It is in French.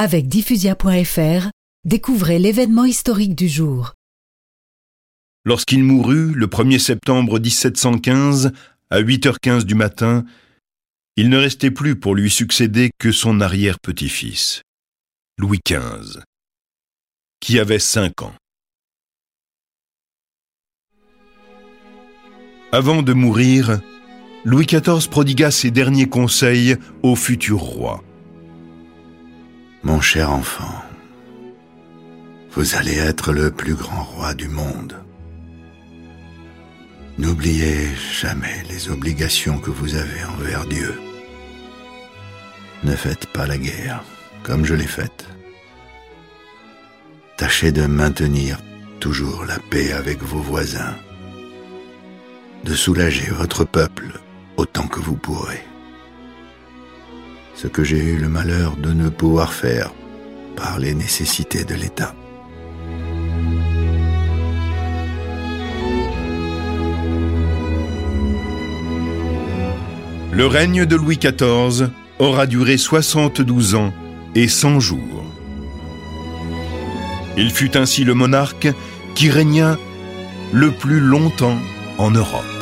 Avec diffusia.fr, découvrez l'événement historique du jour. Lorsqu'il mourut, le 1er septembre 1715, à 8h15 du matin, il ne restait plus pour lui succéder que son arrière-petit-fils, Louis XV, qui avait cinq ans. Avant de mourir, Louis XIV prodigua ses derniers conseils au futur roi. Mon cher enfant, vous allez être le plus grand roi du monde. N'oubliez jamais les obligations que vous avez envers Dieu. Ne faites pas la guerre comme je l'ai faite. Tâchez de maintenir toujours la paix avec vos voisins, de soulager votre peuple autant que vous pourrez. Ce que j'ai eu le malheur de ne pouvoir faire par les nécessités de l'État. Le règne de Louis XIV aura duré 72 ans et 100 jours. Il fut ainsi le monarque qui régna le plus longtemps en Europe.